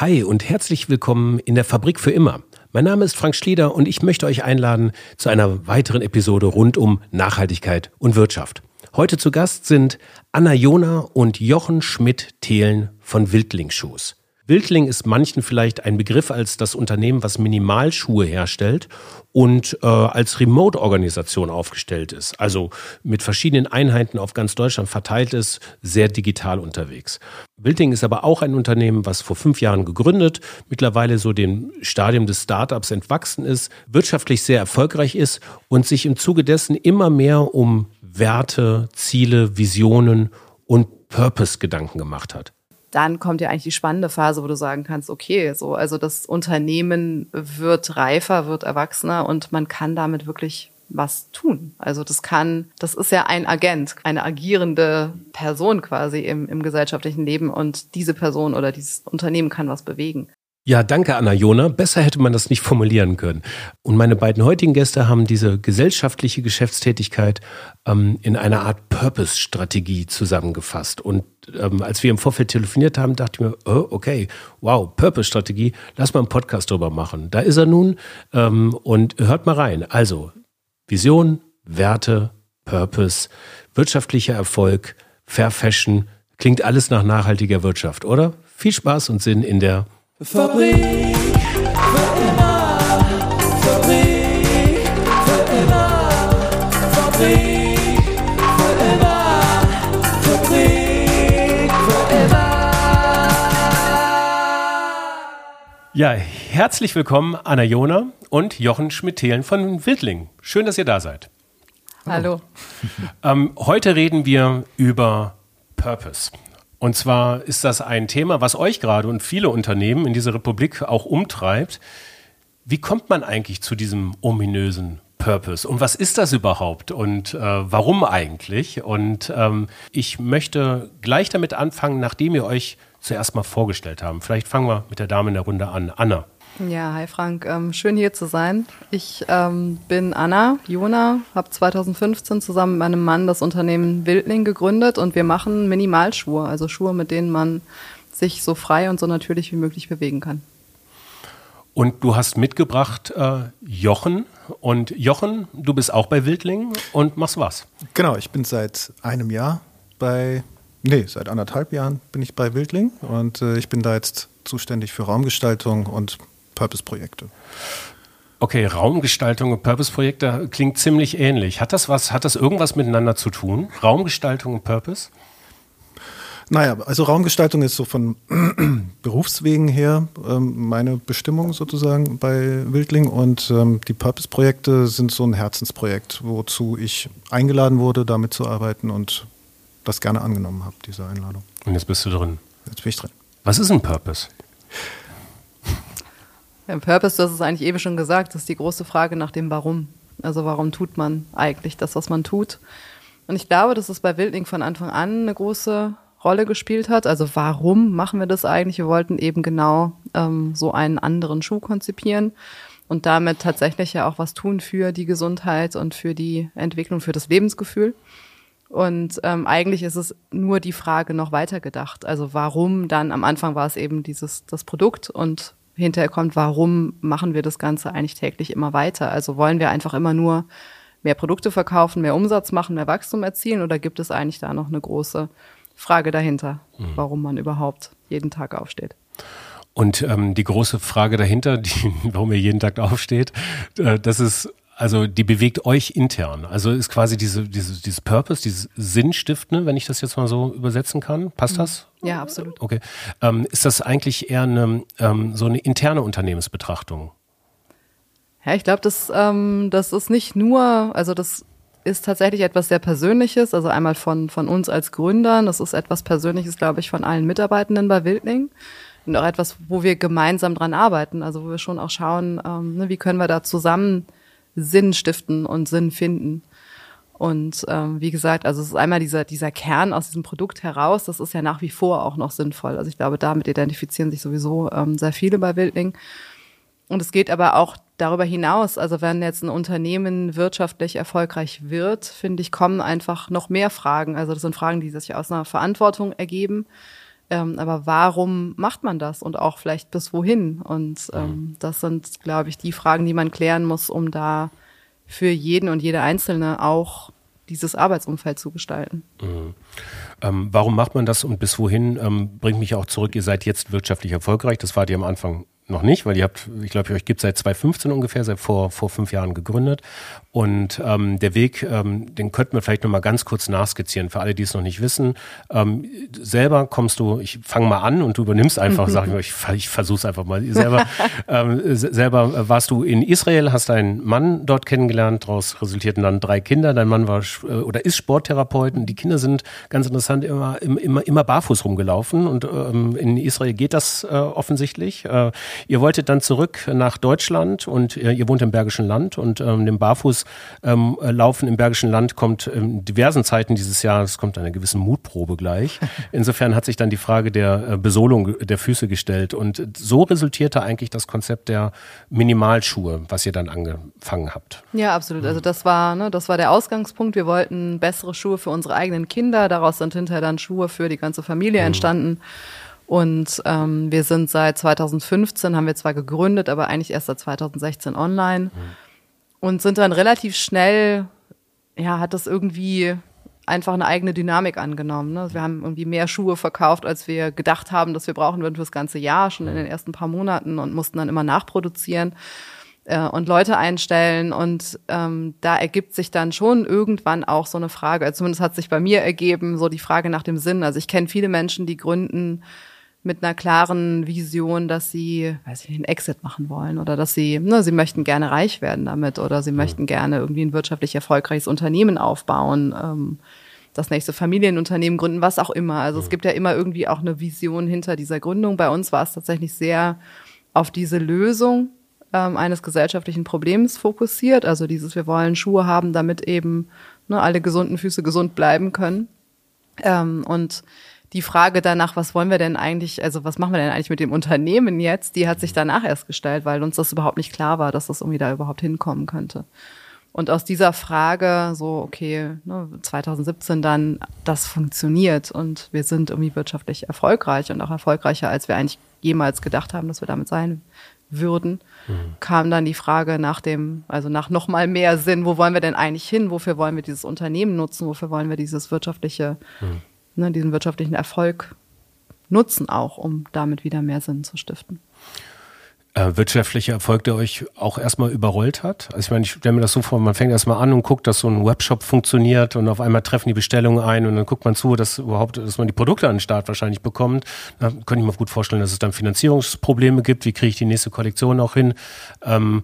Hi und herzlich willkommen in der Fabrik für immer. Mein Name ist Frank Schlieder und ich möchte euch einladen zu einer weiteren Episode rund um Nachhaltigkeit und Wirtschaft. Heute zu Gast sind Anna Jona und Jochen Schmidt-Thelen von Wildlingsschuhs. Wildling ist manchen vielleicht ein Begriff als das Unternehmen, was Minimalschuhe herstellt und äh, als Remote-Organisation aufgestellt ist. Also mit verschiedenen Einheiten auf ganz Deutschland verteilt ist, sehr digital unterwegs. Wildling ist aber auch ein Unternehmen, was vor fünf Jahren gegründet, mittlerweile so dem Stadium des Startups entwachsen ist, wirtschaftlich sehr erfolgreich ist und sich im Zuge dessen immer mehr um Werte, Ziele, Visionen und Purpose-Gedanken gemacht hat dann kommt ja eigentlich die spannende Phase, wo du sagen kannst, okay, so, also das Unternehmen wird reifer, wird erwachsener und man kann damit wirklich was tun. Also das kann, das ist ja ein Agent, eine agierende Person quasi im, im gesellschaftlichen Leben und diese Person oder dieses Unternehmen kann was bewegen. Ja, danke, Anna Jona. Besser hätte man das nicht formulieren können. Und meine beiden heutigen Gäste haben diese gesellschaftliche Geschäftstätigkeit ähm, in einer Art Purpose-Strategie zusammengefasst. Und ähm, als wir im Vorfeld telefoniert haben, dachte ich mir, oh, okay, wow, Purpose-Strategie, lass mal einen Podcast drüber machen. Da ist er nun ähm, und hört mal rein. Also, Vision, Werte, Purpose, wirtschaftlicher Erfolg, Fair Fashion, klingt alles nach nachhaltiger Wirtschaft, oder? Viel Spaß und Sinn in der Fabrik für immer. Fabrik für immer. Fabrik für immer. Fabrik für immer. Ja, herzlich willkommen Anna Jona und Jochen Schmidt-Thelen von Wildling. Schön, dass ihr da seid. Hallo. Ähm, heute reden wir über Purpose. Und zwar ist das ein Thema, was euch gerade und viele Unternehmen in dieser Republik auch umtreibt. Wie kommt man eigentlich zu diesem ominösen Purpose? Und was ist das überhaupt? Und äh, warum eigentlich? Und ähm, ich möchte gleich damit anfangen, nachdem ihr euch zuerst mal vorgestellt haben. Vielleicht fangen wir mit der Dame in der Runde an. Anna. Ja, hi Frank, ähm, schön hier zu sein. Ich ähm, bin Anna Jona, habe 2015 zusammen mit meinem Mann das Unternehmen Wildling gegründet und wir machen Minimalschuhe, also Schuhe, mit denen man sich so frei und so natürlich wie möglich bewegen kann. Und du hast mitgebracht äh, Jochen. Und Jochen, du bist auch bei Wildling und machst was? Genau, ich bin seit einem Jahr bei, nee, seit anderthalb Jahren bin ich bei Wildling und äh, ich bin da jetzt zuständig für Raumgestaltung und Purpose-Projekte. Okay, Raumgestaltung und Purpose-Projekte klingt ziemlich ähnlich. Hat das was, hat das irgendwas miteinander zu tun? Raumgestaltung und Purpose? Naja, also Raumgestaltung ist so von Berufswegen her ähm, meine Bestimmung sozusagen bei Wildling und ähm, die Purpose-Projekte sind so ein Herzensprojekt, wozu ich eingeladen wurde, damit zu arbeiten und das gerne angenommen habe, diese Einladung. Und jetzt bist du drin. Jetzt bin ich drin. Was ist ein Purpose? Im Purpose, du hast es eigentlich eben schon gesagt, das ist die große Frage nach dem Warum. Also warum tut man eigentlich das, was man tut? Und ich glaube, dass es bei Wildling von Anfang an eine große Rolle gespielt hat. Also warum machen wir das eigentlich? Wir wollten eben genau ähm, so einen anderen Schuh konzipieren und damit tatsächlich ja auch was tun für die Gesundheit und für die Entwicklung, für das Lebensgefühl. Und ähm, eigentlich ist es nur die Frage noch weiter gedacht. Also warum dann am Anfang war es eben dieses das Produkt und hinterher kommt, warum machen wir das Ganze eigentlich täglich immer weiter? Also wollen wir einfach immer nur mehr Produkte verkaufen, mehr Umsatz machen, mehr Wachstum erzielen oder gibt es eigentlich da noch eine große Frage dahinter, mhm. warum man überhaupt jeden Tag aufsteht? Und ähm, die große Frage dahinter, die, warum ihr jeden Tag aufsteht, äh, das ist also die bewegt euch intern. Also ist quasi diese, diese, dieses Purpose, dieses Sinnstiftende, wenn ich das jetzt mal so übersetzen kann. Passt mhm. das? Ja, absolut. Okay. Ähm, ist das eigentlich eher eine, ähm, so eine interne Unternehmensbetrachtung? Ja, ich glaube, das, ähm, das ist nicht nur, also das ist tatsächlich etwas sehr Persönliches, also einmal von, von uns als Gründern, das ist etwas Persönliches, glaube ich, von allen Mitarbeitenden bei Wildling und auch etwas, wo wir gemeinsam dran arbeiten, also wo wir schon auch schauen, ähm, ne, wie können wir da zusammen Sinn stiften und Sinn finden. Und ähm, wie gesagt, also es ist einmal dieser, dieser Kern aus diesem Produkt heraus, das ist ja nach wie vor auch noch sinnvoll. Also ich glaube, damit identifizieren sich sowieso ähm, sehr viele bei Wildling. Und es geht aber auch darüber hinaus, also wenn jetzt ein Unternehmen wirtschaftlich erfolgreich wird, finde ich, kommen einfach noch mehr Fragen. Also das sind Fragen, die sich aus einer Verantwortung ergeben. Ähm, aber warum macht man das und auch vielleicht bis wohin? Und ähm, das sind, glaube ich, die Fragen, die man klären muss, um da für jeden und jede Einzelne auch dieses Arbeitsumfeld zu gestalten. Mhm. Ähm, warum macht man das und bis wohin? Ähm, bringt mich auch zurück, ihr seid jetzt wirtschaftlich erfolgreich, das wart ihr am Anfang noch nicht, weil ihr habt, ich glaube, euch gibt seit 2015 ungefähr, seit vor, vor fünf Jahren gegründet. Und ähm, der Weg, ähm, den könnten wir vielleicht noch mal ganz kurz nachskizzieren, für alle, die es noch nicht wissen. Ähm, selber kommst du, ich fange mal an und du übernimmst einfach, sag ich mal, ich, ich versuche es einfach mal. Selber, ähm, selber warst du in Israel, hast deinen Mann dort kennengelernt, daraus resultierten dann drei Kinder. Dein Mann war äh, oder ist Sporttherapeut und die Kinder sind ganz interessant immer, immer, immer barfuß rumgelaufen. Und ähm, in Israel geht das äh, offensichtlich. Äh, ihr wolltet dann zurück nach Deutschland und äh, ihr wohnt im Bergischen Land und ähm, dem Barfuß ähm, Laufen im Bergischen Land kommt in diversen Zeiten dieses Jahres, kommt eine gewisse Mutprobe gleich. Insofern hat sich dann die Frage der äh, Besohlung der Füße gestellt. Und so resultierte eigentlich das Konzept der Minimalschuhe, was ihr dann angefangen habt. Ja, absolut. Also das war, ne, das war der Ausgangspunkt. Wir wollten bessere Schuhe für unsere eigenen Kinder. Daraus sind hinterher dann Schuhe für die ganze Familie mhm. Und ähm, wir sind seit 2015, haben wir zwar gegründet, aber eigentlich erst seit 2016 online. Mhm und sind dann relativ schnell, ja, hat das irgendwie einfach eine eigene Dynamik angenommen. Ne? Wir haben irgendwie mehr Schuhe verkauft, als wir gedacht haben, dass wir brauchen würden fürs ganze Jahr, schon in den ersten paar Monaten und mussten dann immer nachproduzieren äh, und Leute einstellen. Und ähm, da ergibt sich dann schon irgendwann auch so eine Frage, also zumindest hat sich bei mir ergeben, so die Frage nach dem Sinn. Also ich kenne viele Menschen, die gründen mit einer klaren Vision, dass sie, weiß ich einen Exit machen wollen oder dass sie, ne, sie möchten gerne reich werden damit oder sie möchten gerne irgendwie ein wirtschaftlich erfolgreiches Unternehmen aufbauen, ähm, das nächste Familienunternehmen gründen, was auch immer. Also es gibt ja immer irgendwie auch eine Vision hinter dieser Gründung. Bei uns war es tatsächlich sehr auf diese Lösung ähm, eines gesellschaftlichen Problems fokussiert. Also dieses, wir wollen Schuhe haben, damit eben ne, alle gesunden Füße gesund bleiben können. Ähm, und die Frage danach, was wollen wir denn eigentlich, also was machen wir denn eigentlich mit dem Unternehmen jetzt, die hat sich danach erst gestellt, weil uns das überhaupt nicht klar war, dass das irgendwie da überhaupt hinkommen könnte. Und aus dieser Frage, so, okay, ne, 2017 dann, das funktioniert und wir sind irgendwie wirtschaftlich erfolgreich und auch erfolgreicher, als wir eigentlich jemals gedacht haben, dass wir damit sein würden, mhm. kam dann die Frage nach dem, also nach nochmal mehr Sinn, wo wollen wir denn eigentlich hin? Wofür wollen wir dieses Unternehmen nutzen? Wofür wollen wir dieses wirtschaftliche mhm ne, diesen wirtschaftlichen Erfolg nutzen, auch um damit wieder mehr Sinn zu stiften. Äh, wirtschaftlicher Erfolg, der euch auch erstmal überrollt hat? Also ich meine, ich stelle mir das so vor, man fängt erstmal an und guckt, dass so ein Webshop funktioniert und auf einmal treffen die Bestellungen ein und dann guckt man zu, dass überhaupt, dass man die Produkte an den Start wahrscheinlich bekommt. Da könnte ich mir gut vorstellen, dass es dann Finanzierungsprobleme gibt. Wie kriege ich die nächste Kollektion auch hin? Ähm,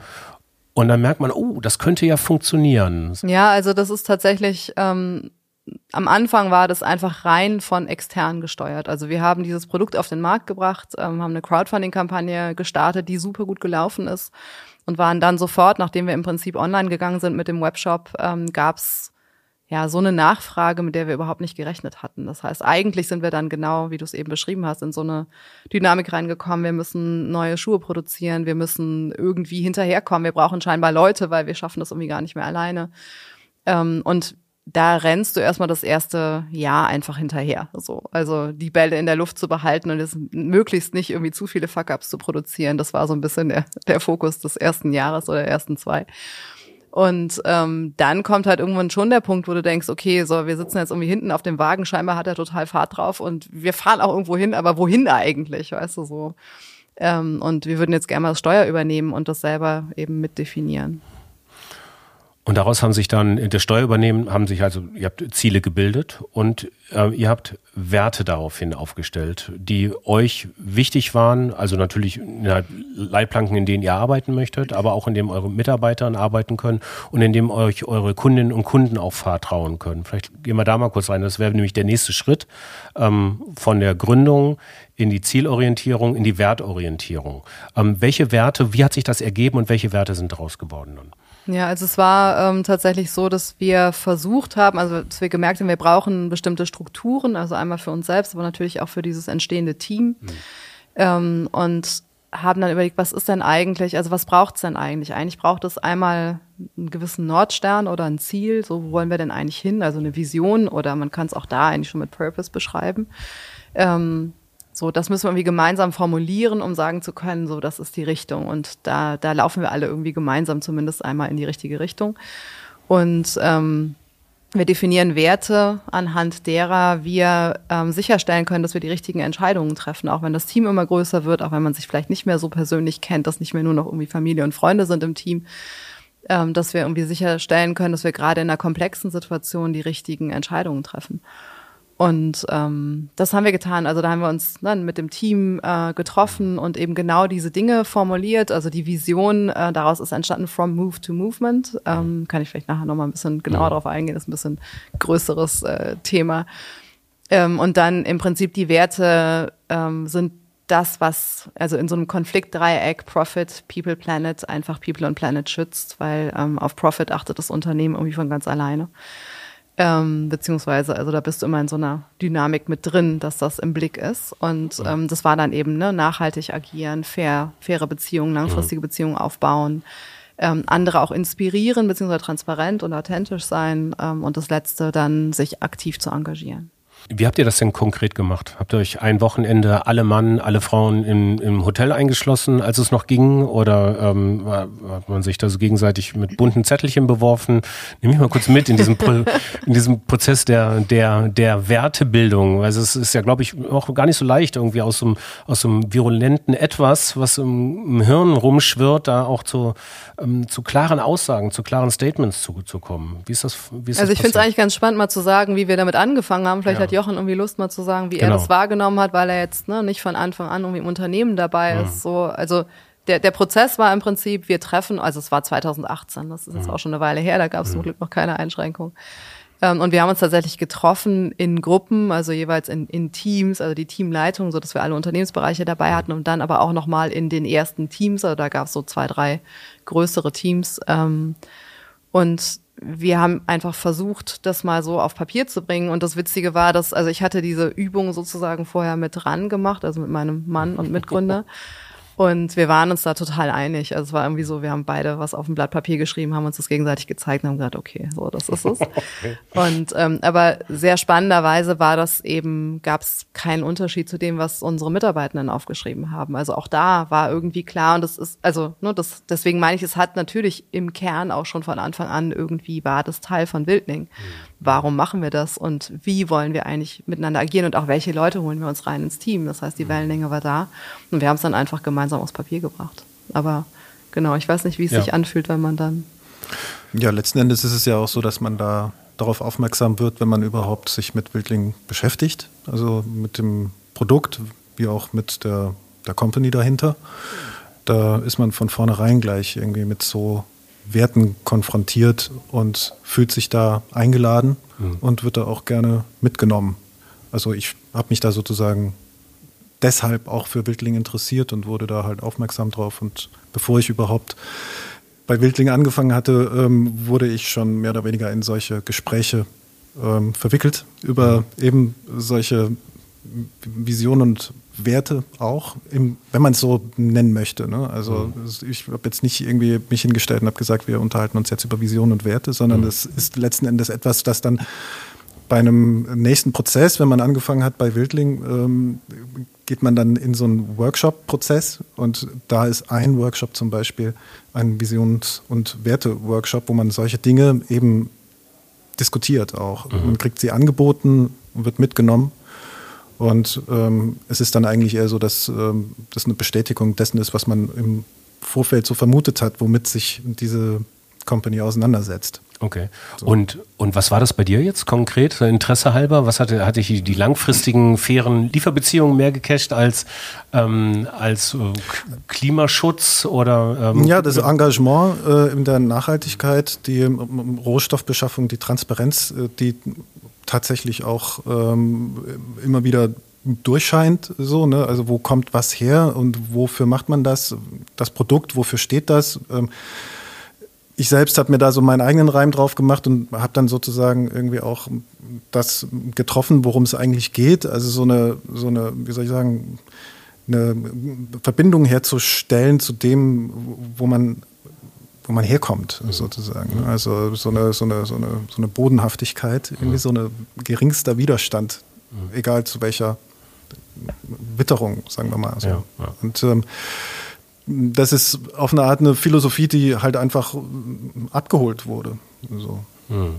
und dann merkt man, oh, das könnte ja funktionieren. Ja, also das ist tatsächlich ähm, am Anfang war das einfach rein von extern gesteuert. Also wir haben dieses Produkt auf den Markt gebracht, ähm, haben eine Crowdfunding-Kampagne gestartet, die super gut gelaufen ist und waren dann sofort, nachdem wir im Prinzip online gegangen sind mit dem Webshop, ähm, gab's ja so eine Nachfrage, mit der wir überhaupt nicht gerechnet hatten. Das heißt, eigentlich sind wir dann genau, wie du es eben beschrieben hast, in so eine Dynamik reingekommen. Wir müssen neue Schuhe produzieren, wir müssen irgendwie hinterherkommen. Wir brauchen scheinbar Leute, weil wir schaffen das irgendwie gar nicht mehr alleine. Ähm, und da rennst du erstmal das erste Jahr einfach hinterher. So. Also die Bälle in der Luft zu behalten und es möglichst nicht irgendwie zu viele Fuck-ups zu produzieren. Das war so ein bisschen der, der Fokus des ersten Jahres oder der ersten zwei. Und ähm, dann kommt halt irgendwann schon der Punkt, wo du denkst, okay, so, wir sitzen jetzt irgendwie hinten auf dem Wagen, scheinbar hat er total Fahrt drauf und wir fahren auch irgendwo hin, aber wohin eigentlich, weißt du so. Ähm, und wir würden jetzt gerne mal das Steuer übernehmen und das selber eben mitdefinieren. Und daraus haben sich dann, das Steuerübernehmen, haben sich also, ihr habt Ziele gebildet und äh, ihr habt Werte daraufhin aufgestellt, die euch wichtig waren, also natürlich ja, Leitplanken, in denen ihr arbeiten möchtet, aber auch in dem eure Mitarbeiter arbeiten können und in dem euch eure Kundinnen und Kunden auch vertrauen können. Vielleicht gehen wir da mal kurz rein. Das wäre nämlich der nächste Schritt ähm, von der Gründung in die Zielorientierung, in die Wertorientierung. Ähm, welche Werte, wie hat sich das ergeben und welche Werte sind daraus geworden dann? Ja, also es war ähm, tatsächlich so, dass wir versucht haben, also dass wir gemerkt haben, wir brauchen bestimmte Strukturen, also einmal für uns selbst, aber natürlich auch für dieses entstehende Team. Mhm. Ähm, und haben dann überlegt, was ist denn eigentlich, also was braucht es denn eigentlich? Eigentlich braucht es einmal einen gewissen Nordstern oder ein Ziel, so wo wollen wir denn eigentlich hin, also eine Vision oder man kann es auch da eigentlich schon mit Purpose beschreiben. Ähm, So, das müssen wir irgendwie gemeinsam formulieren, um sagen zu können, so, das ist die Richtung. Und da, da laufen wir alle irgendwie gemeinsam zumindest einmal in die richtige Richtung. Und ähm, wir definieren Werte, anhand derer wir ähm, sicherstellen können, dass wir die richtigen Entscheidungen treffen, auch wenn das Team immer größer wird, auch wenn man sich vielleicht nicht mehr so persönlich kennt, dass nicht mehr nur noch irgendwie Familie und Freunde sind im Team, ähm, dass wir irgendwie sicherstellen können, dass wir gerade in einer komplexen Situation die richtigen Entscheidungen treffen. Und ähm, das haben wir getan. Also da haben wir uns dann mit dem Team äh, getroffen und eben genau diese Dinge formuliert. Also die Vision äh, daraus ist entstanden from Move to Movement. Ähm, kann ich vielleicht nachher nochmal ein bisschen genauer darauf eingehen. Das ist ein bisschen größeres äh, Thema. Ähm, und dann im Prinzip die Werte ähm, sind das, was also in so einem Konfliktdreieck Profit, People, Planet einfach People und Planet schützt, weil ähm, auf Profit achtet das Unternehmen irgendwie von ganz alleine. Ähm, beziehungsweise, also da bist du immer in so einer Dynamik mit drin, dass das im Blick ist. Und ähm, das war dann eben ne, nachhaltig agieren, fair, faire Beziehungen, langfristige Beziehungen aufbauen, ähm, andere auch inspirieren, beziehungsweise transparent und authentisch sein ähm, und das Letzte dann sich aktiv zu engagieren. Wie habt ihr das denn konkret gemacht? Habt ihr euch ein Wochenende alle Mann, alle Frauen im, im Hotel eingeschlossen, als es noch ging? Oder ähm, hat man sich da so gegenseitig mit bunten Zettelchen beworfen? Nimm mich mal kurz mit in diesem, Pro in diesem Prozess der, der, der Wertebildung. Also es ist ja, glaube ich, auch gar nicht so leicht, irgendwie aus so einem, aus so einem virulenten Etwas, was im, im Hirn rumschwirrt, da auch zu, ähm, zu klaren Aussagen, zu klaren Statements zu, zu kommen. Wie ist das? Wie ist also ich finde es eigentlich ganz spannend, mal zu sagen, wie wir damit angefangen haben. Vielleicht ja. hat Jochen irgendwie Lust, mal zu sagen, wie genau. er das wahrgenommen hat, weil er jetzt ne, nicht von Anfang an irgendwie im Unternehmen dabei mhm. ist. So, also der, der Prozess war im Prinzip, wir treffen, also es war 2018, das ist jetzt mhm. auch schon eine Weile her, da gab es mhm. zum Glück noch keine Einschränkung. Ähm, und wir haben uns tatsächlich getroffen in Gruppen, also jeweils in, in Teams, also die Teamleitung, so dass wir alle Unternehmensbereiche dabei hatten und dann aber auch nochmal in den ersten Teams, also da gab es so zwei, drei größere Teams. Ähm, und wir haben einfach versucht, das mal so auf Papier zu bringen. Und das Witzige war, dass, also ich hatte diese Übung sozusagen vorher mit dran gemacht, also mit meinem Mann und Mitgründer. Und wir waren uns da total einig. Also es war irgendwie so, wir haben beide was auf dem Blatt Papier geschrieben, haben uns das gegenseitig gezeigt und haben gesagt, okay, so, das ist es. Und ähm, aber sehr spannenderweise war das eben, gab es keinen Unterschied zu dem, was unsere Mitarbeitenden aufgeschrieben haben. Also auch da war irgendwie klar und das ist, also nur ne, das, deswegen meine ich, es hat natürlich im Kern auch schon von Anfang an irgendwie war das Teil von Wildling. Mhm. Warum machen wir das und wie wollen wir eigentlich miteinander agieren und auch welche Leute holen wir uns rein ins Team? Das heißt, die mhm. Wellenlänge war da und wir haben es dann einfach gemeinsam gemeinsam aufs Papier gebracht. Aber genau, ich weiß nicht, wie es ja. sich anfühlt, wenn man dann. Ja, letzten Endes ist es ja auch so, dass man da darauf aufmerksam wird, wenn man überhaupt sich mit Wildling beschäftigt. Also mit dem Produkt, wie auch mit der, der Company dahinter. Da ist man von vornherein gleich irgendwie mit so Werten konfrontiert und fühlt sich da eingeladen mhm. und wird da auch gerne mitgenommen. Also ich habe mich da sozusagen deshalb auch für Wildling interessiert und wurde da halt aufmerksam drauf. Und bevor ich überhaupt bei Wildling angefangen hatte, ähm, wurde ich schon mehr oder weniger in solche Gespräche ähm, verwickelt über eben solche Visionen und Werte auch, im, wenn man es so nennen möchte. Ne? Also mhm. ich habe jetzt nicht irgendwie mich hingestellt und habe gesagt, wir unterhalten uns jetzt über Visionen und Werte, sondern mhm. das ist letzten Endes etwas, das dann bei einem nächsten Prozess, wenn man angefangen hat bei Wildling, ähm, geht man dann in so einen Workshop-Prozess und da ist ein Workshop zum Beispiel ein Visions- und Werte-Workshop, wo man solche Dinge eben diskutiert auch. Mhm. Man kriegt sie angeboten, wird mitgenommen und ähm, es ist dann eigentlich eher so, dass ähm, das eine Bestätigung dessen ist, was man im Vorfeld so vermutet hat, womit sich diese Company auseinandersetzt. Okay. So. Und, und was war das bei dir jetzt konkret, Interesse halber? Was hatte, hatte ich die langfristigen, fairen Lieferbeziehungen mehr gecasht als, ähm, als äh, Klimaschutz oder? Ähm, ja, das Engagement äh, in der Nachhaltigkeit, die ähm, Rohstoffbeschaffung, die Transparenz, äh, die tatsächlich auch ähm, immer wieder durchscheint, so, ne? Also wo kommt was her und wofür macht man das? Das Produkt, wofür steht das? Ähm, ich selbst habe mir da so meinen eigenen Reim drauf gemacht und habe dann sozusagen irgendwie auch das getroffen, worum es eigentlich geht. Also so eine, so eine, wie soll ich sagen, eine Verbindung herzustellen zu dem, wo man, wo man herkommt, sozusagen. Also so eine, so eine, so eine, so eine Bodenhaftigkeit, irgendwie so ein geringster Widerstand, egal zu welcher Witterung, sagen wir mal. So. Ja, ja. Und ähm, das ist auf eine Art eine Philosophie, die halt einfach abgeholt wurde. So. Hm.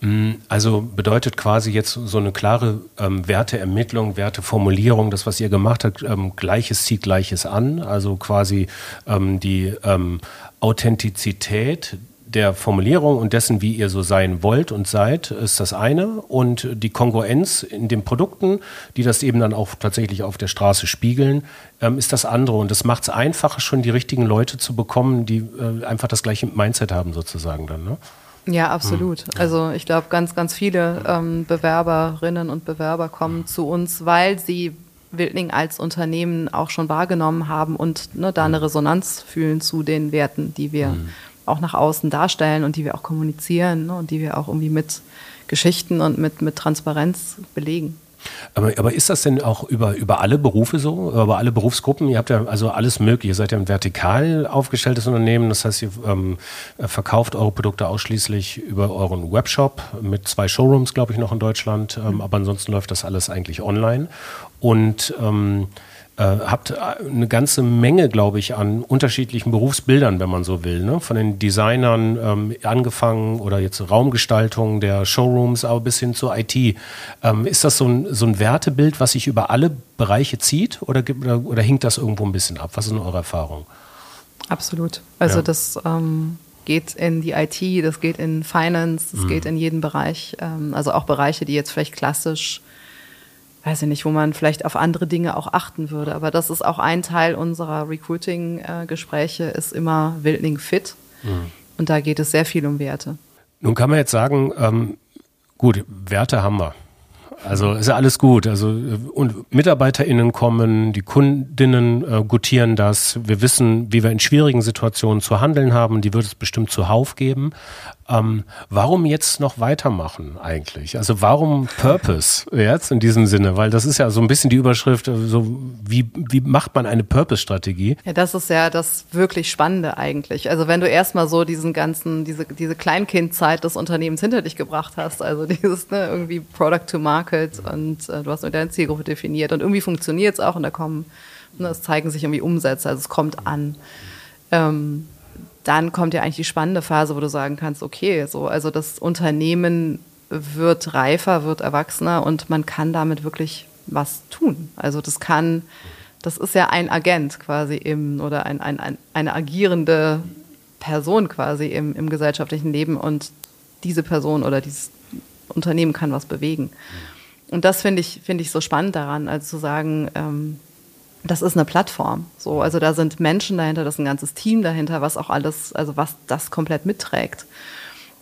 Mm, also bedeutet quasi jetzt so eine klare ähm, Werteermittlung, Werteformulierung, das, was ihr gemacht habt, ähm, Gleiches zieht Gleiches an, also quasi ähm, die ähm, Authentizität der Formulierung und dessen, wie ihr so sein wollt und seid, ist das eine. Und die Kongruenz in den Produkten, die das eben dann auch tatsächlich auf der Straße spiegeln, ähm, ist das andere. Und das macht es einfacher, schon die richtigen Leute zu bekommen, die äh, einfach das gleiche Mindset haben, sozusagen dann. Ne? Ja, absolut. Hm. Also ich glaube, ganz, ganz viele ähm, Bewerberinnen und Bewerber kommen zu uns, weil sie Wildling als Unternehmen auch schon wahrgenommen haben und ne, da eine. Resonanz fühlen zu den Werten, die wir mhm. auch nach außen darstellen und die wir auch kommunizieren ne, und die wir auch irgendwie mit Geschichten und mit, mit Transparenz belegen. Aber, aber ist das denn auch über, über alle Berufe so, über alle Berufsgruppen? Ihr habt ja also alles mögliche. Ihr seid ja ein vertikal aufgestelltes Unternehmen. Das heißt, ihr ähm, verkauft eure Produkte ausschließlich über euren Webshop mit zwei Showrooms, glaube ich, noch in Deutschland. Ähm, aber ansonsten läuft das alles eigentlich online. Und ähm, äh, habt eine ganze Menge, glaube ich, an unterschiedlichen Berufsbildern, wenn man so will. Ne? Von den Designern ähm, angefangen oder jetzt Raumgestaltung der Showrooms, aber bis hin zur IT. Ähm, ist das so ein, so ein Wertebild, was sich über alle Bereiche zieht oder, oder, oder hinkt das irgendwo ein bisschen ab? Was ist denn eure Erfahrung? Absolut. Also ja. das ähm, geht in die IT, das geht in Finance, das mhm. geht in jeden Bereich. Ähm, also auch Bereiche, die jetzt vielleicht klassisch weiß ich nicht, wo man vielleicht auf andere Dinge auch achten würde. Aber das ist auch ein Teil unserer Recruiting-Gespräche, ist immer Wildling fit. Mhm. Und da geht es sehr viel um Werte. Nun kann man jetzt sagen, ähm, gut, Werte haben wir. Also ist ja alles gut. Also und MitarbeiterInnen kommen, die Kundinnen äh, gutieren das. Wir wissen, wie wir in schwierigen Situationen zu handeln haben. Die wird es bestimmt zuhauf geben. Ähm, warum jetzt noch weitermachen eigentlich? Also warum Purpose jetzt in diesem Sinne? Weil das ist ja so ein bisschen die Überschrift, äh, so wie, wie macht man eine Purpose-Strategie? Ja, das ist ja das wirklich Spannende eigentlich. Also wenn du erstmal so diesen ganzen, diese, diese Kleinkindzeit des Unternehmens hinter dich gebracht hast, also dieses ne, irgendwie Product to Market und äh, du hast mit deiner Zielgruppe definiert und irgendwie funktioniert es auch und da kommen, ne, es zeigen sich irgendwie Umsätze, also es kommt an. Ähm, dann kommt ja eigentlich die spannende Phase, wo du sagen kannst, okay, so, also das Unternehmen wird reifer, wird erwachsener und man kann damit wirklich was tun. Also das kann, das ist ja ein Agent quasi im, oder ein, ein, ein, eine agierende Person quasi im, im gesellschaftlichen Leben und diese Person oder dieses Unternehmen kann was bewegen. Und das finde ich, finde ich so spannend daran, also zu sagen, ähm, das ist eine Plattform. So, also da sind Menschen dahinter, das ist ein ganzes Team dahinter, was auch alles, also was das komplett mitträgt.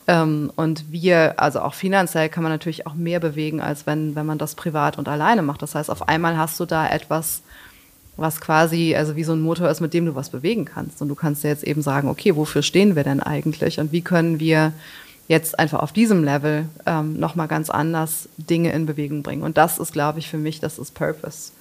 Ähm, und wir, also auch finanziell kann man natürlich auch mehr bewegen, als wenn, wenn man das privat und alleine macht. Das heißt, auf einmal hast du da etwas, was quasi, also wie so ein Motor ist, mit dem du was bewegen kannst. Und du kannst dir jetzt eben sagen, okay, wofür stehen wir denn eigentlich? Und wie können wir jetzt einfach auf diesem Level ähm, nochmal ganz anders Dinge in Bewegung bringen? Und das ist, glaube ich, für mich, das ist Purpose.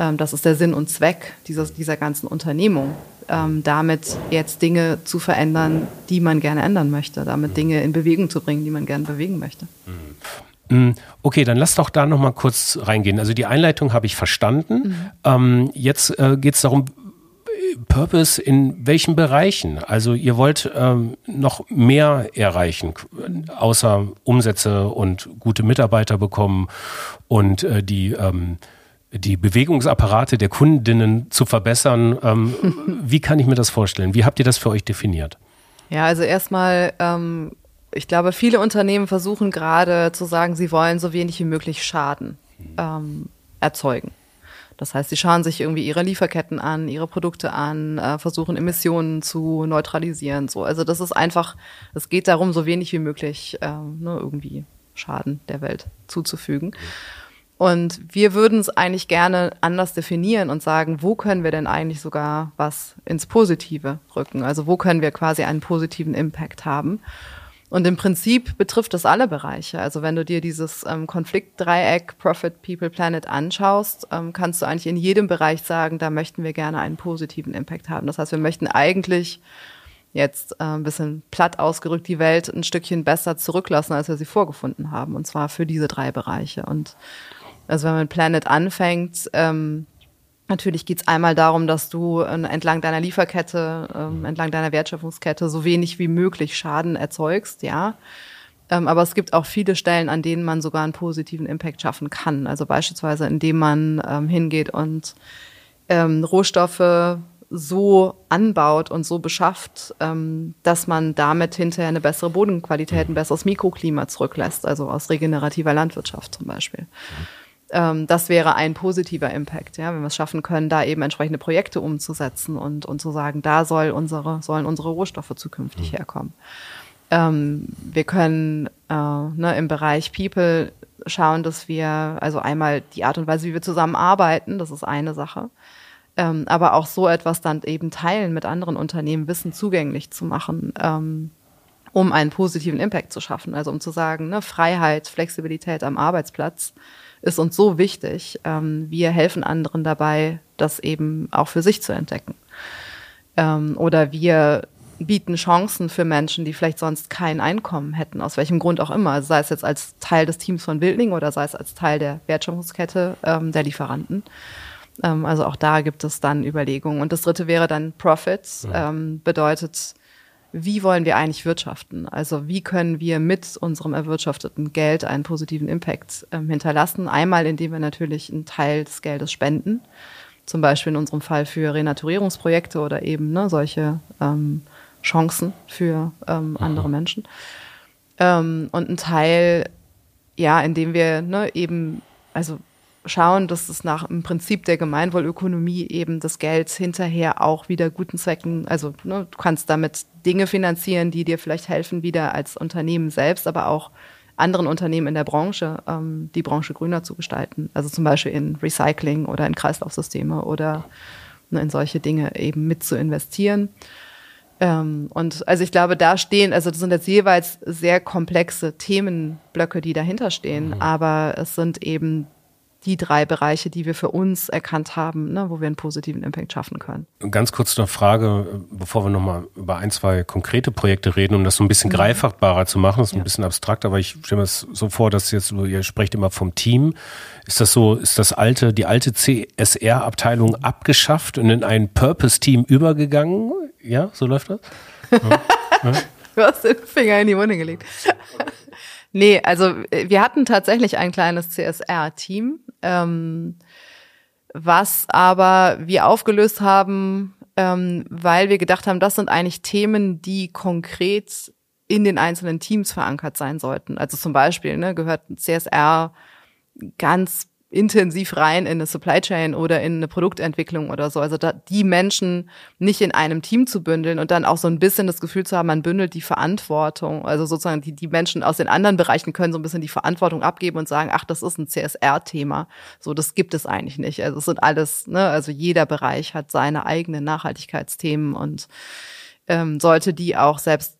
Ähm, das ist der Sinn und Zweck dieser, dieser ganzen Unternehmung, ähm, damit jetzt Dinge zu verändern, die man gerne ändern möchte, damit Dinge in Bewegung zu bringen, die man gerne bewegen möchte. Mhm. Okay, dann lass doch da noch mal kurz reingehen. Also die Einleitung habe ich verstanden. Mhm. Ähm, jetzt äh, geht es darum, Purpose in welchen Bereichen? Also ihr wollt ähm, noch mehr erreichen, außer Umsätze und gute Mitarbeiter bekommen und äh, die ähm, die Bewegungsapparate der Kundinnen zu verbessern. Ähm, wie kann ich mir das vorstellen? Wie habt ihr das für euch definiert? Ja, also erstmal, ähm, ich glaube, viele Unternehmen versuchen gerade zu sagen, sie wollen so wenig wie möglich Schaden ähm, erzeugen. Das heißt, sie schauen sich irgendwie ihre Lieferketten an, ihre Produkte an, äh, versuchen Emissionen zu neutralisieren. So, also das ist einfach, es geht darum, so wenig wie möglich äh, ne, irgendwie Schaden der Welt zuzufügen. Mhm. Und wir würden es eigentlich gerne anders definieren und sagen, wo können wir denn eigentlich sogar was ins Positive rücken? Also wo können wir quasi einen positiven Impact haben? Und im Prinzip betrifft das alle Bereiche. Also wenn du dir dieses ähm, Konfliktdreieck Profit, People, Planet anschaust, ähm, kannst du eigentlich in jedem Bereich sagen, da möchten wir gerne einen positiven Impact haben. Das heißt, wir möchten eigentlich jetzt äh, ein bisschen platt ausgerückt die Welt ein Stückchen besser zurücklassen, als wir sie vorgefunden haben. Und zwar für diese drei Bereiche. Und Also wenn man Planet anfängt, ähm, natürlich geht es einmal darum, dass du äh, entlang deiner Lieferkette, ähm, entlang deiner Wertschöpfungskette so wenig wie möglich Schaden erzeugst, ja. Ähm, aber es gibt auch viele Stellen, an denen man sogar einen positiven Impact schaffen kann. Also beispielsweise, indem man ähm, hingeht und ähm, Rohstoffe so anbaut und so beschafft, ähm, dass man damit hinterher eine bessere Bodenqualität, ein besseres Mikroklima zurücklässt, also aus regenerativer Landwirtschaft zum Beispiel. Ähm, das wäre ein positiver Impact, ja, wenn wir es schaffen können, da eben entsprechende Projekte umzusetzen und, und zu sagen, da soll unsere, sollen unsere Rohstoffe zukünftig mhm. herkommen. Ähm, wir können äh, ne, im Bereich People schauen, dass wir, also einmal die Art und Weise, wie wir zusammenarbeiten, das ist eine Sache, ähm, aber auch so etwas dann eben teilen mit anderen Unternehmen, Wissen zugänglich zu machen, ähm, um einen positiven Impact zu schaffen. Also um zu sagen, ne, Freiheit, Flexibilität am Arbeitsplatz ist uns so wichtig. Ähm, wir helfen anderen dabei, das eben auch für sich zu entdecken. Ähm, oder wir bieten Chancen für Menschen, die vielleicht sonst kein Einkommen hätten, aus welchem Grund auch immer, sei es jetzt als Teil des Teams von Wildling oder sei es als Teil der Wertschöpfungskette ähm, der Lieferanten. Ähm, also auch da gibt es dann Überlegungen. Und das dritte wäre dann Profits, ja. ähm, bedeutet, wie wollen wir eigentlich wirtschaften? Also wie können wir mit unserem erwirtschafteten Geld einen positiven Impact ähm, hinterlassen? Einmal, indem wir natürlich einen Teil des Geldes spenden, zum Beispiel in unserem Fall für Renaturierungsprojekte oder eben ne, solche ähm, Chancen für ähm, andere mhm. Menschen. Ähm, und ein Teil, ja, indem wir ne, eben, also schauen, dass es nach dem Prinzip der Gemeinwohlökonomie eben das Geld hinterher auch wieder guten Zwecken, also ne, du kannst damit Dinge finanzieren, die dir vielleicht helfen, wieder als Unternehmen selbst, aber auch anderen Unternehmen in der Branche, ähm, die Branche grüner zu gestalten. Also zum Beispiel in Recycling oder in Kreislaufsysteme oder ne, in solche Dinge eben mit zu investieren. Ähm, und also ich glaube, da stehen, also das sind jetzt jeweils sehr komplexe Themenblöcke, die dahinter stehen, mhm. aber es sind eben die drei Bereiche, die wir für uns erkannt haben, ne, wo wir einen positiven Impact schaffen können. Ganz kurz noch Frage, bevor wir nochmal über ein, zwei konkrete Projekte reden, um das so ein bisschen mhm. greifbarer zu machen. Das ist ja. ein bisschen abstrakt, aber ich stelle mir das so vor, dass jetzt, ihr sprecht immer vom Team. Ist das so, ist das alte, die alte CSR-Abteilung abgeschafft und in ein Purpose-Team übergegangen? Ja, so läuft das? Ja. Ja. Du hast den Finger in die Wunde gelegt. Nee, also wir hatten tatsächlich ein kleines CSR-Team, ähm, was aber wir aufgelöst haben, ähm, weil wir gedacht haben, das sind eigentlich Themen, die konkret in den einzelnen Teams verankert sein sollten. Also zum Beispiel ne, gehört CSR ganz intensiv rein in eine Supply Chain oder in eine Produktentwicklung oder so. Also da, die Menschen nicht in einem Team zu bündeln und dann auch so ein bisschen das Gefühl zu haben, man bündelt die Verantwortung. Also sozusagen die, die Menschen aus den anderen Bereichen können so ein bisschen die Verantwortung abgeben und sagen, ach, das ist ein CSR-Thema. So, das gibt es eigentlich nicht. Also es sind alles, ne, also jeder Bereich hat seine eigenen Nachhaltigkeitsthemen und ähm, sollte die auch selbst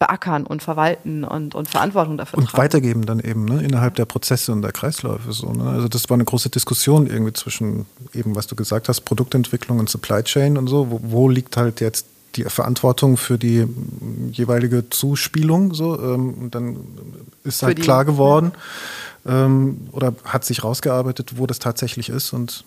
beackern und verwalten und, und Verantwortung dafür und tragen. Und weitergeben dann eben ne, innerhalb der Prozesse und der Kreisläufe. So, ne? Also das war eine große Diskussion irgendwie zwischen eben, was du gesagt hast, Produktentwicklung und Supply Chain und so. Wo, wo liegt halt jetzt die Verantwortung für die jeweilige Zuspielung? So, ähm, und dann ist halt die, klar geworden ja. ähm, oder hat sich rausgearbeitet, wo das tatsächlich ist und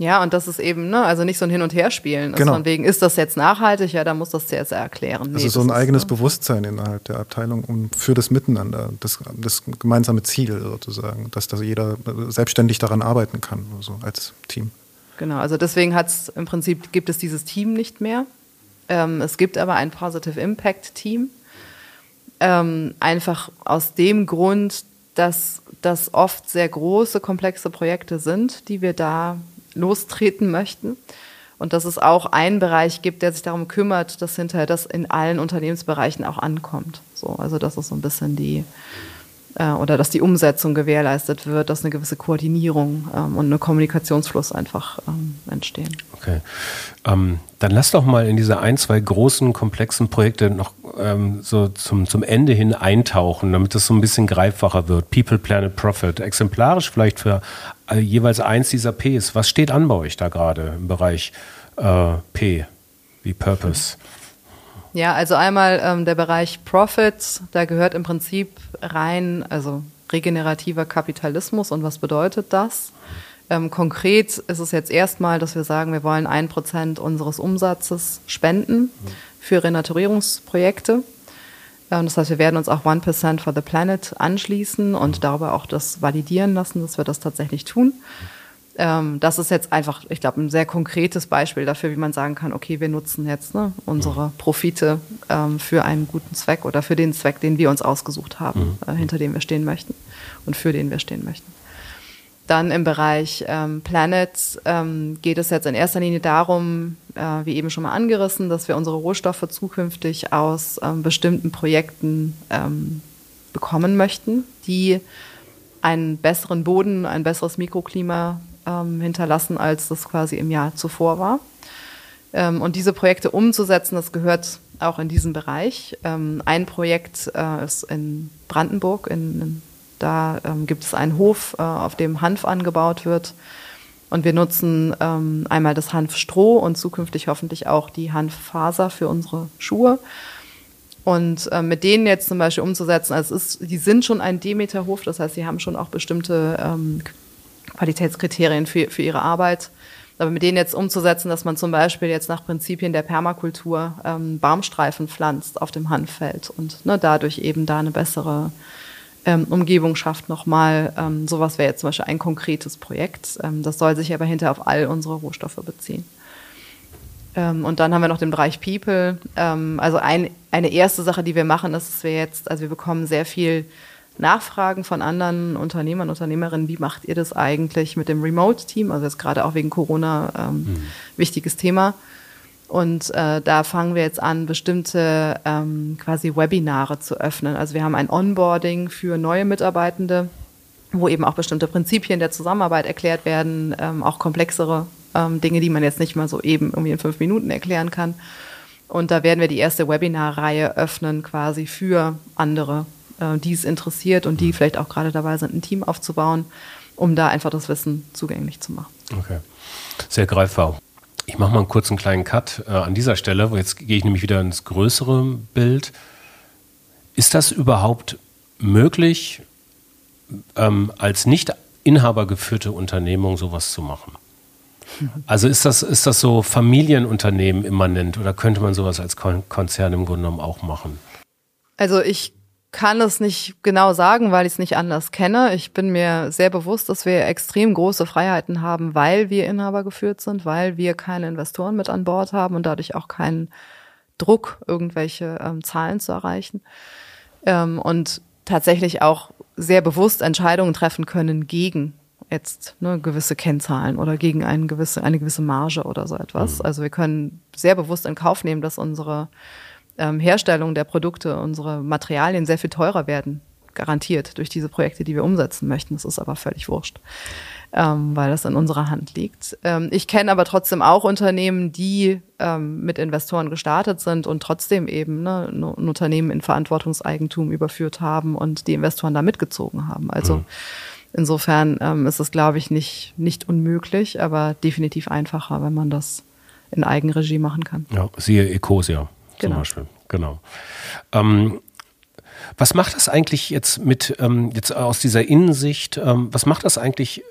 ja, und das ist eben, ne, also nicht so ein Hin- und Herspielen. Also genau. Von wegen, ist das jetzt nachhaltig? Ja, da muss das CSR erklären. Nee, also so ein eigenes so. Bewusstsein innerhalb der Abteilung um, für das Miteinander, das, das gemeinsame Ziel sozusagen, dass da jeder selbstständig daran arbeiten kann, also als Team. Genau, also deswegen hat es im Prinzip, gibt es dieses Team nicht mehr. Ähm, es gibt aber ein Positive Impact Team. Ähm, einfach aus dem Grund, dass das oft sehr große, komplexe Projekte sind, die wir da lostreten möchten. Und dass es auch einen Bereich gibt, der sich darum kümmert, dass hinterher das in allen Unternehmensbereichen auch ankommt. So, also das ist so ein bisschen die, äh, oder dass die Umsetzung gewährleistet wird, dass eine gewisse Koordinierung ähm, und eine Kommunikationsfluss einfach ähm, entstehen. Okay. Ähm, dann lass doch mal in diese ein, zwei großen, komplexen Projekte noch ähm, so zum, zum Ende hin eintauchen, damit es so ein bisschen greifbarer wird. People, Planet, Profit. Exemplarisch vielleicht für äh, jeweils eins dieser Ps. Was steht an bei euch da gerade im Bereich äh, P wie Purpose? Ja, also einmal ähm, der Bereich Profits, da gehört im Prinzip rein, also regenerativer Kapitalismus und was bedeutet das? Ähm, konkret ist es jetzt erstmal, dass wir sagen, wir wollen ein Prozent unseres Umsatzes spenden für Renaturierungsprojekte. Ähm, das heißt, wir werden uns auch One Percent for the Planet anschließen und darüber auch das validieren lassen, dass wir das tatsächlich tun. Ähm, das ist jetzt einfach, ich glaube, ein sehr konkretes Beispiel dafür, wie man sagen kann, okay, wir nutzen jetzt ne, unsere Profite ähm, für einen guten Zweck oder für den Zweck, den wir uns ausgesucht haben, mhm. äh, hinter dem wir stehen möchten und für den wir stehen möchten. Dann im Bereich ähm, Planets ähm, geht es jetzt in erster Linie darum, äh, wie eben schon mal angerissen, dass wir unsere Rohstoffe zukünftig aus ähm, bestimmten Projekten ähm, bekommen möchten, die einen besseren Boden, ein besseres Mikroklima ähm, hinterlassen, als das quasi im Jahr zuvor war. Ähm, und diese Projekte umzusetzen, das gehört auch in diesen Bereich. ein Projekt äh, ist in Brandenburg, in, in da ähm, gibt es einen Hof, äh, auf dem Hanf angebaut wird. Und wir nutzen ähm, einmal das Hanfstroh und zukünftig hoffentlich auch die Hanffaser für unsere Schuhe. Und äh, mit denen jetzt zum Beispiel umzusetzen, also es ist, die sind schon ein Demeter-Hof, das heißt, sie haben schon auch bestimmte ähm, Qualitätskriterien für, für ihre Arbeit. Aber mit denen jetzt umzusetzen, dass man zum Beispiel jetzt nach Prinzipien der Permakultur ähm, Baumstreifen pflanzt auf dem Hanffeld und ne, dadurch eben da eine bessere ähm, Umgebung schafft nochmal. Ähm, sowas wäre jetzt zum Beispiel ein konkretes Projekt. Ähm, das soll sich aber hinterher auf all unsere Rohstoffe beziehen. Ähm, und dann haben wir noch den Bereich People. Ähm, also ein, eine erste Sache, die wir machen, ist, dass wir jetzt, also wir bekommen sehr viel Nachfragen von anderen Unternehmern, Unternehmerinnen, wie macht ihr das eigentlich mit dem Remote-Team? Also jetzt gerade auch wegen Corona ähm, mhm. wichtiges Thema. Und äh, da fangen wir jetzt an, bestimmte ähm, quasi Webinare zu öffnen. Also wir haben ein Onboarding für neue Mitarbeitende, wo eben auch bestimmte Prinzipien der Zusammenarbeit erklärt werden, ähm, auch komplexere ähm, Dinge, die man jetzt nicht mal so eben irgendwie in fünf Minuten erklären kann. Und da werden wir die erste Webinarreihe öffnen, quasi für andere, äh, die es interessiert und die vielleicht auch gerade dabei sind, ein Team aufzubauen, um da einfach das Wissen zugänglich zu machen. Okay. Sehr greifbar. Ich mache mal einen kurzen kleinen Cut äh, an dieser Stelle, jetzt gehe ich nämlich wieder ins größere Bild. Ist das überhaupt möglich, ähm, als nicht inhabergeführte Unternehmung sowas zu machen? Also ist das, ist das so Familienunternehmen immanent oder könnte man sowas als Konzern im Grunde genommen auch machen? Also ich kann es nicht genau sagen, weil ich es nicht anders kenne. Ich bin mir sehr bewusst, dass wir extrem große Freiheiten haben, weil wir Inhaber geführt sind, weil wir keine Investoren mit an Bord haben und dadurch auch keinen Druck, irgendwelche ähm, Zahlen zu erreichen. Ähm, und tatsächlich auch sehr bewusst Entscheidungen treffen können gegen jetzt ne, gewisse Kennzahlen oder gegen eine gewisse, eine gewisse Marge oder so etwas. Mhm. Also wir können sehr bewusst in Kauf nehmen, dass unsere ähm, Herstellung der Produkte, unsere Materialien sehr viel teurer werden, garantiert durch diese Projekte, die wir umsetzen möchten. Das ist aber völlig wurscht, ähm, weil das in unserer Hand liegt. Ähm, ich kenne aber trotzdem auch Unternehmen, die ähm, mit Investoren gestartet sind und trotzdem eben ne, ein Unternehmen in Verantwortungseigentum überführt haben und die Investoren da mitgezogen haben. Also mhm. Insofern ähm, ist es, glaube ich, nicht, nicht unmöglich, aber definitiv einfacher, wenn man das in Eigenregie machen kann. Ja, siehe Ecosia genau. zum Beispiel. Genau. Ähm, was macht das eigentlich jetzt mit, ähm, jetzt aus dieser Innensicht, ähm, was macht das eigentlich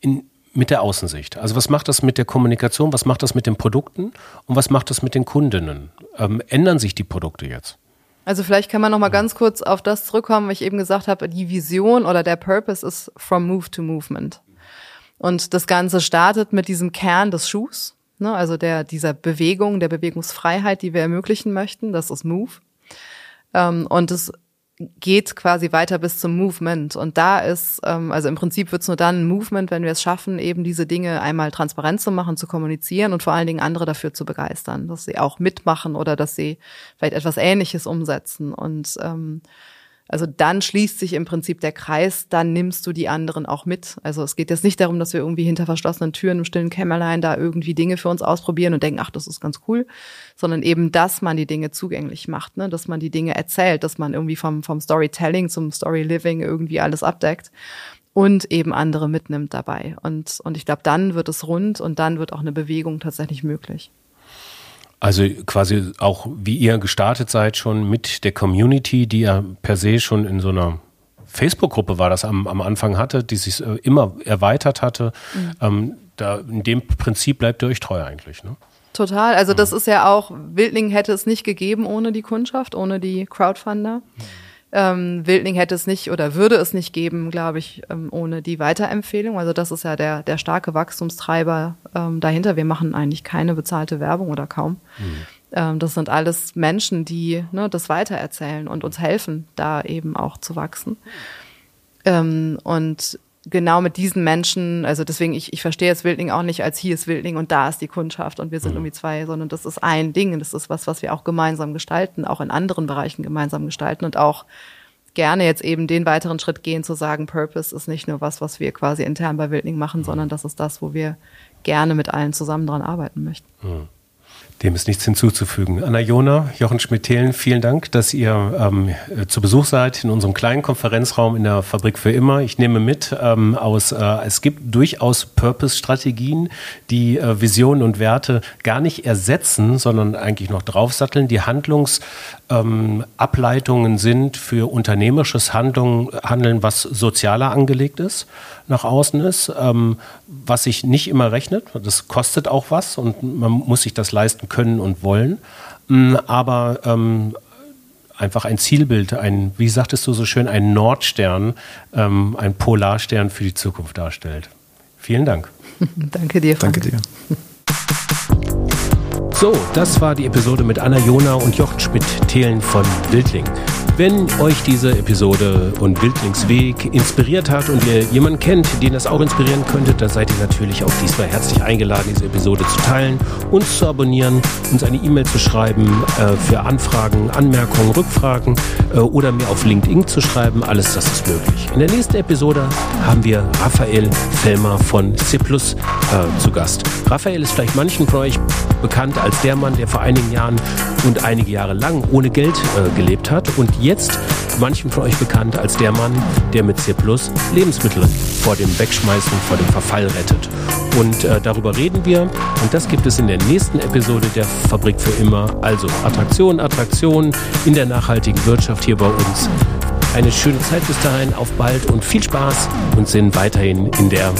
in, mit der Außensicht? Also was macht das mit der Kommunikation, was macht das mit den Produkten und was macht das mit den Kundinnen? Ähm, ändern sich die Produkte jetzt? Also vielleicht kann man noch mal ganz kurz auf das zurückkommen, was ich eben gesagt habe, die Vision oder der Purpose ist from move to movement. Und das Ganze startet mit diesem Kern des Schuhs, Ne? Also der, dieser Bewegung, der Bewegungsfreiheit, die wir ermöglichen möchten, das ist Move. Ähm, und es geht quasi weiter bis zum Movement. Und da ist, ähm, also im Prinzip wird es nur dann ein Movement, wenn wir es schaffen, eben diese Dinge einmal transparent zu machen, zu kommunizieren und vor allen Dingen andere dafür zu begeistern, dass sie auch mitmachen oder dass sie vielleicht etwas Ähnliches umsetzen. Und ähm, also dann schließt sich im Prinzip der Kreis, dann nimmst du die anderen auch mit. Also es geht jetzt nicht darum, dass wir irgendwie hinter verschlossenen Türen im stillen Kämmerlein da irgendwie Dinge für uns ausprobieren und denken, ach, das ist ganz cool, sondern eben, dass man die Dinge zugänglich macht, ne? dass man die Dinge erzählt, dass man irgendwie vom, vom Storytelling zum Storyliving irgendwie alles abdeckt und eben andere mitnimmt dabei. Und, und ich glaube, dann wird es rund und dann wird auch eine Bewegung tatsächlich möglich. Also quasi auch wie ihr gestartet seid schon mit der Community, die ja per se schon in so einer Facebook-Gruppe war das am, am Anfang hatte, die sich äh, immer erweitert hatte. Mhm. Ähm, da, in dem Prinzip bleibt ihr euch treu eigentlich. Ne? Total. Also das ist ja auch, Wildling hätte es nicht gegeben ohne die Kundschaft, ohne die Crowdfunder. Ähm, Wildling hätte es nicht oder würde es nicht geben, glaube ich, ähm, ohne die Weiterempfehlung. Also das ist ja der, der starke Wachstumstreiber ähm, dahinter. Wir machen eigentlich keine bezahlte Werbung oder kaum. Mhm. Ähm, das sind alles Menschen, die ne, das weitererzählen und uns helfen, da eben auch zu wachsen. Ähm, und genau mit diesen Menschen, also deswegen, ich, ich verstehe jetzt Wildling auch nicht als hier ist Wildling und da ist die Kundschaft und wir sind mhm. irgendwie zwei, sondern das ist ein Ding und das ist was, was wir auch gemeinsam gestalten, auch in anderen Bereichen gemeinsam gestalten und auch gerne jetzt eben den weiteren Schritt gehen zu sagen, Purpose ist nicht nur was, was wir quasi intern bei Wildling machen, mhm. sondern das ist das, wo wir gerne mit allen zusammen dran arbeiten möchten. Mhm. Dem ist nichts hinzuzufügen. Anna Jona, Jochen Schmidt-Thelen, vielen Dank, dass ihr ähm, zu Besuch seid in unserem kleinen Konferenzraum in der Fabrik für immer. Ich nehme mit ähm, aus, äh, es gibt durchaus Purpose-Strategien, die äh, Visionen und Werte gar nicht ersetzen, sondern eigentlich noch draufsatteln, die Handlungsableitungen ähm, sind für unternehmerisches Handlung, Handeln, was sozialer angelegt ist, nach außen ist, ähm, was sich nicht immer rechnet. Das kostet auch was und man muss sich das leisten können und wollen. Mm, aber ähm, einfach ein Zielbild, ein, wie sagtest du so schön, ein Nordstern, ähm, ein Polarstern für die Zukunft darstellt. Vielen Dank. Danke dir. Frank. Danke dir. So, das war die Episode mit Anna Jona und Jochen Schmidt-Thelen von Wildling. Wenn euch diese Episode und Wildlingsweg inspiriert hat und ihr jemanden kennt, den das auch inspirieren könnte, dann seid ihr natürlich auch diesmal herzlich eingeladen, diese Episode zu teilen, uns zu abonnieren, uns eine E-Mail zu schreiben äh, für Anfragen, Anmerkungen, Rückfragen äh, oder mir auf LinkedIn zu schreiben. Alles das ist möglich. In der nächsten Episode haben wir Raphael Fellmer von C äh, zu Gast. Raphael ist vielleicht manchen von euch bekannt als der Mann, der vor einigen Jahren und einige Jahre lang ohne Geld äh, gelebt hat und jetzt manchen von euch bekannt als der Mann, der mit C Lebensmittel vor dem Wegschmeißen, vor dem Verfall rettet. Und äh, darüber reden wir und das gibt es in der nächsten Episode der Fabrik für immer. Also Attraktion, Attraktion in der nachhaltigen Wirtschaft hier bei uns. Eine schöne Zeit bis dahin, auf bald und viel Spaß und sind weiterhin in der